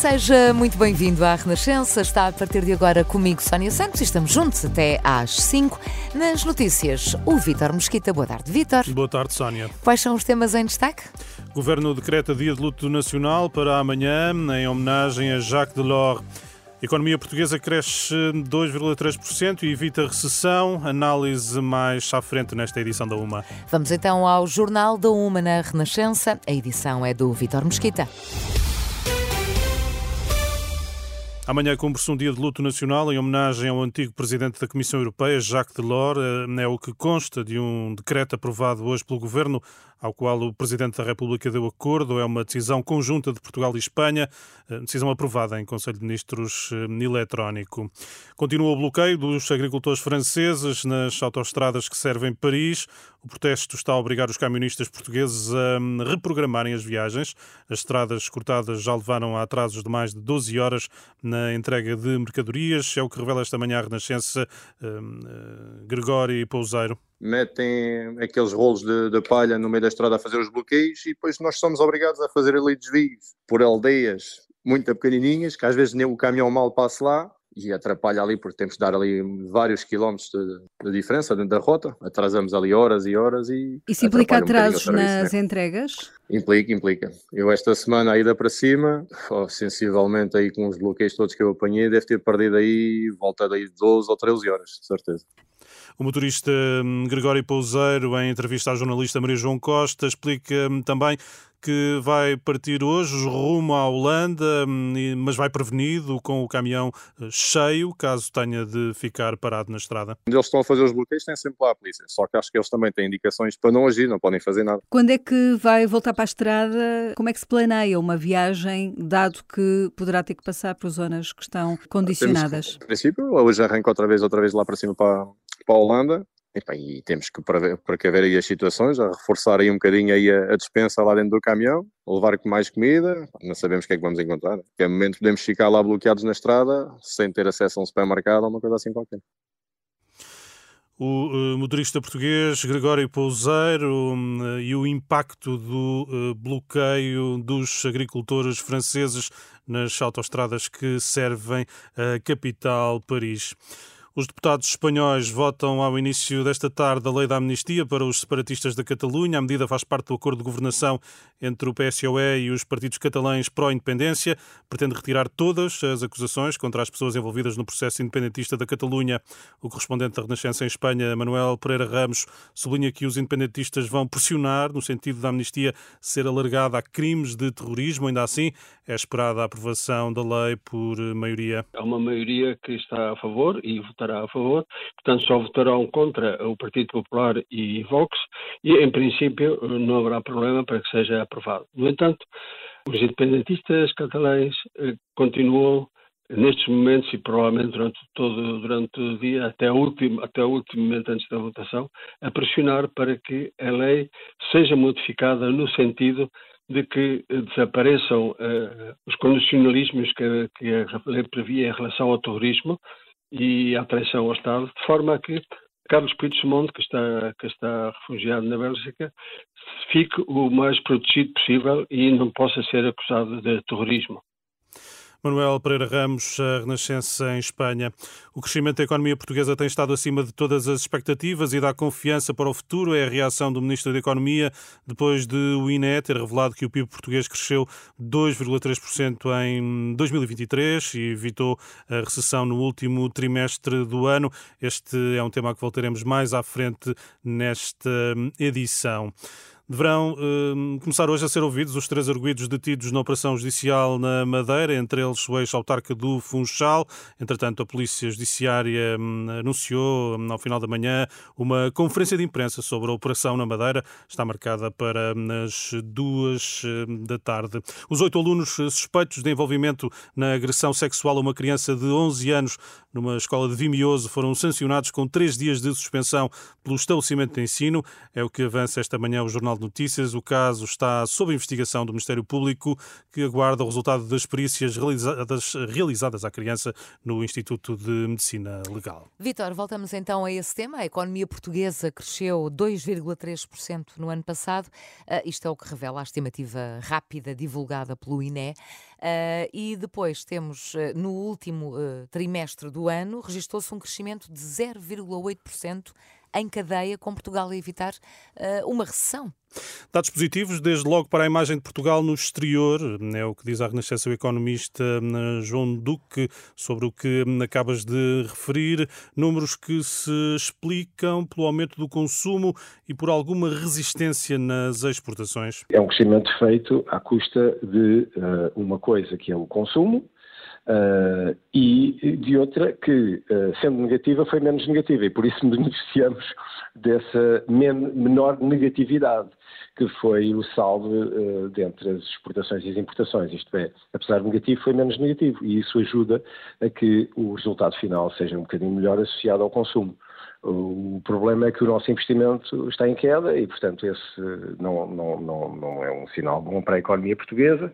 Seja muito bem-vindo à Renascença. Está a partir de agora comigo, Sónia Santos, e estamos juntos até às 5. Nas notícias, o Vítor Mosquita. Boa tarde, Vítor. Boa tarde, Sónia. Quais são os temas em destaque? O Governo decreta dia de luto nacional para amanhã, em homenagem a Jacques Delors. A economia portuguesa cresce 2,3% e evita recessão. Análise mais à frente nesta edição da UMA. Vamos então ao Jornal da UMA na Renascença. A edição é do Vítor Mosquita. Amanhã cumpre-se um dia de luto nacional em homenagem ao antigo presidente da Comissão Europeia, Jacques Delors. É o que consta de um decreto aprovado hoje pelo Governo, ao qual o Presidente da República deu acordo. É uma decisão conjunta de Portugal e Espanha, decisão aprovada em Conselho de Ministros eletrónico. Continua o bloqueio dos agricultores franceses nas autoestradas que servem Paris. O protesto está a obrigar os camionistas portugueses a reprogramarem as viagens. As estradas cortadas já levaram a atrasos de mais de 12 horas na entrega de mercadorias. É o que revela esta manhã a Renascença uh, Gregório Pouseiro metem aqueles rolos de, de, palha no meio da estrada a fazer os bloqueios e depois nós somos obrigados a fazer ali desvios por aldeias muito pequenininhas, que às vezes nem o caminhão mal passa lá e atrapalha ali porque temos de dar ali vários quilómetros de, de diferença dentro da rota, atrasamos ali horas e horas e... Isso implica atrasos um nas né? entregas? Implica, implica. Eu esta semana a ida para cima, oh, sensivelmente aí com os bloqueios todos que eu apanhei, deve ter perdido aí, volta daí 12 ou 13 horas, de certeza. O motorista hum, Gregório Pouseiro, em entrevista à jornalista Maria João Costa, explica hum, também que vai partir hoje rumo à Holanda, hum, mas vai prevenido com o caminhão eh, cheio, caso tenha de ficar parado na estrada. Eles estão a fazer os bloqueios tem sempre lá a polícia, só que acho que eles também têm indicações para não agir, não podem fazer nada. Quando é que vai voltar para a estrada? Como é que se planeia uma viagem, dado que poderá ter que passar por zonas que estão condicionadas? Temos, em princípio, hoje arranca outra vez, outra vez lá para cima para, para a Holanda e, e temos que precaver aí as situações, a reforçar aí um bocadinho aí a, a dispensa lá dentro do caminhão, levar mais comida, não sabemos o que é que vamos encontrar. Que momento podemos ficar lá bloqueados na estrada sem ter acesso a um supermercado ou uma coisa assim qualquer. O uh, motorista português Gregório Pouseiro uh, e o impacto do uh, bloqueio dos agricultores franceses nas autoestradas que servem a capital Paris. Os deputados espanhóis votam ao início desta tarde a lei da amnistia para os separatistas da Catalunha. A medida faz parte do acordo de governação entre o PSOE e os partidos catalães pró-independência. Pretende retirar todas as acusações contra as pessoas envolvidas no processo independentista da Catalunha. O correspondente da Renascença em Espanha, Manuel Pereira Ramos, sublinha que os independentistas vão pressionar no sentido da amnistia ser alargada a crimes de terrorismo. Ainda assim, é esperada a aprovação da lei por maioria. Há uma maioria que está a favor e votará a favor, portanto só votarão contra o Partido Popular e Vox e, em princípio, não haverá problema para que seja aprovado. No entanto, os independentistas catalães eh, continuam nestes momentos e provavelmente durante todo durante o dia até o último até o último momento antes da votação a pressionar para que a lei seja modificada no sentido de que desapareçam uh, os condicionalismos que, que a lei previa em relação ao terrorismo e à traição ao Estado, de forma a que Carlos Puigdemont, que está, que está refugiado na Bélgica, fique o mais protegido possível e não possa ser acusado de terrorismo. Manuel Pereira Ramos, a Renascença em Espanha. O crescimento da economia portuguesa tem estado acima de todas as expectativas e dá confiança para o futuro. É a reação do Ministro da Economia depois de o INE ter revelado que o PIB português cresceu 2,3% em 2023 e evitou a recessão no último trimestre do ano. Este é um tema que voltaremos mais à frente nesta edição. Deverão uh, começar hoje a ser ouvidos os três arguídos detidos na operação judicial na Madeira, entre eles o ex-autarca do Funchal. Entretanto, a Polícia Judiciária um, anunciou, um, ao final da manhã, uma conferência de imprensa sobre a operação na Madeira. Está marcada para hum, as duas hum, da tarde. Os oito alunos suspeitos de envolvimento na agressão sexual a uma criança de 11 anos numa escola de Vimioso foram sancionados com três dias de suspensão pelo estabelecimento de ensino. É o que avança esta manhã o Jornal de Notícias. O caso está sob investigação do Ministério Público, que aguarda o resultado das perícias realizadas, realizadas à criança no Instituto de Medicina Legal. Vitor, voltamos então a esse tema. A economia portuguesa cresceu 2,3% no ano passado. Uh, isto é o que revela a estimativa rápida divulgada pelo INE. Uh, e depois temos, uh, no último trimestre do ano, registrou-se um crescimento de 0,8% em cadeia com Portugal a evitar uh, uma recessão. Dados positivos, desde logo para a imagem de Portugal no exterior, é o que diz a Renascença o economista eh, João Duque, sobre o que hum, acabas de referir, números que se explicam pelo aumento do consumo e por alguma resistência nas exportações. É um crescimento feito à custa de uh, uma coisa que é o consumo, Uh, e de outra que, uh, sendo negativa, foi menos negativa e por isso beneficiamos dessa men menor negatividade, que foi o saldo uh, dentre as exportações e as importações. Isto é, apesar de negativo, foi menos negativo e isso ajuda a que o resultado final seja um bocadinho melhor associado ao consumo. O problema é que o nosso investimento está em queda e, portanto, esse não, não, não, não é um sinal bom para a economia portuguesa.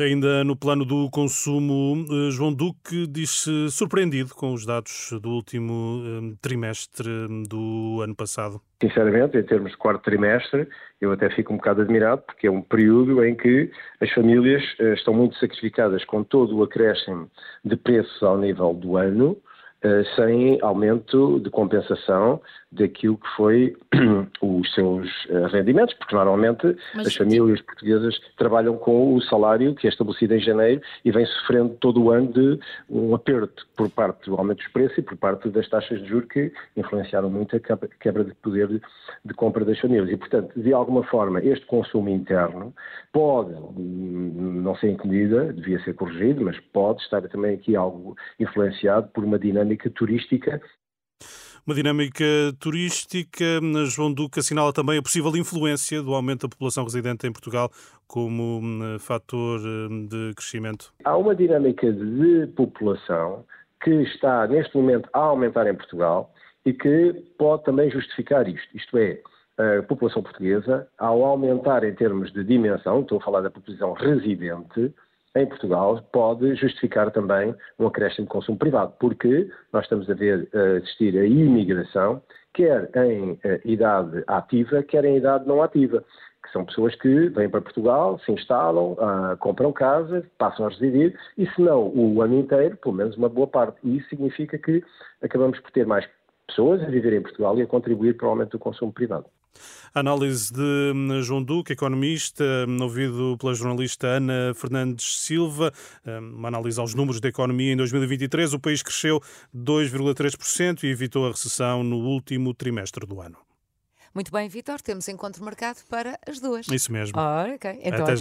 Ainda no plano do consumo, eh, João Duque diz-se surpreendido com os dados do último eh, trimestre do ano passado. Sinceramente, em termos de quarto trimestre, eu até fico um bocado admirado, porque é um período em que as famílias eh, estão muito sacrificadas com todo o acréscimo de preços ao nível do ano, sem aumento de compensação daquilo que foi os seus eh, rendimentos, porque normalmente Mas, as famílias portuguesas trabalham com o salário que é estabelecido em janeiro e vem sofrendo todo o ano de um aperto por parte do aumento dos preços e por parte das taxas de juros que influenciaram muito a quebra de poder de, de compra das famílias. E, portanto, de alguma forma, este consumo interno pode, não sei em que medida, devia ser corrigido, mas pode estar também aqui algo influenciado por uma dinâmica turística uma dinâmica turística. João Duque assinala também a possível influência do aumento da população residente em Portugal como hum, fator hum, de crescimento. Há uma dinâmica de população que está neste momento a aumentar em Portugal e que pode também justificar isto. Isto é, a população portuguesa, ao aumentar em termos de dimensão, estou a falar da população residente, em Portugal pode justificar também um acréscimo de consumo privado, porque nós estamos a ver assistir a imigração, quer em uh, idade ativa, quer em idade não ativa, que são pessoas que vêm para Portugal, se instalam, uh, compram casa, passam a residir, e se não o ano inteiro, pelo menos uma boa parte. E isso significa que acabamos por ter mais pessoas a viver em Portugal e a contribuir para o aumento do consumo privado. Análise de hum, João Duque, economista, hum, ouvido pela jornalista Ana Fernandes Silva. Hum, uma análise aos números da economia em 2023. O país cresceu 2,3% e evitou a recessão no último trimestre do ano. Muito bem, Vitor, temos encontro marcado para as duas. Isso mesmo. Oh, ok. Então, até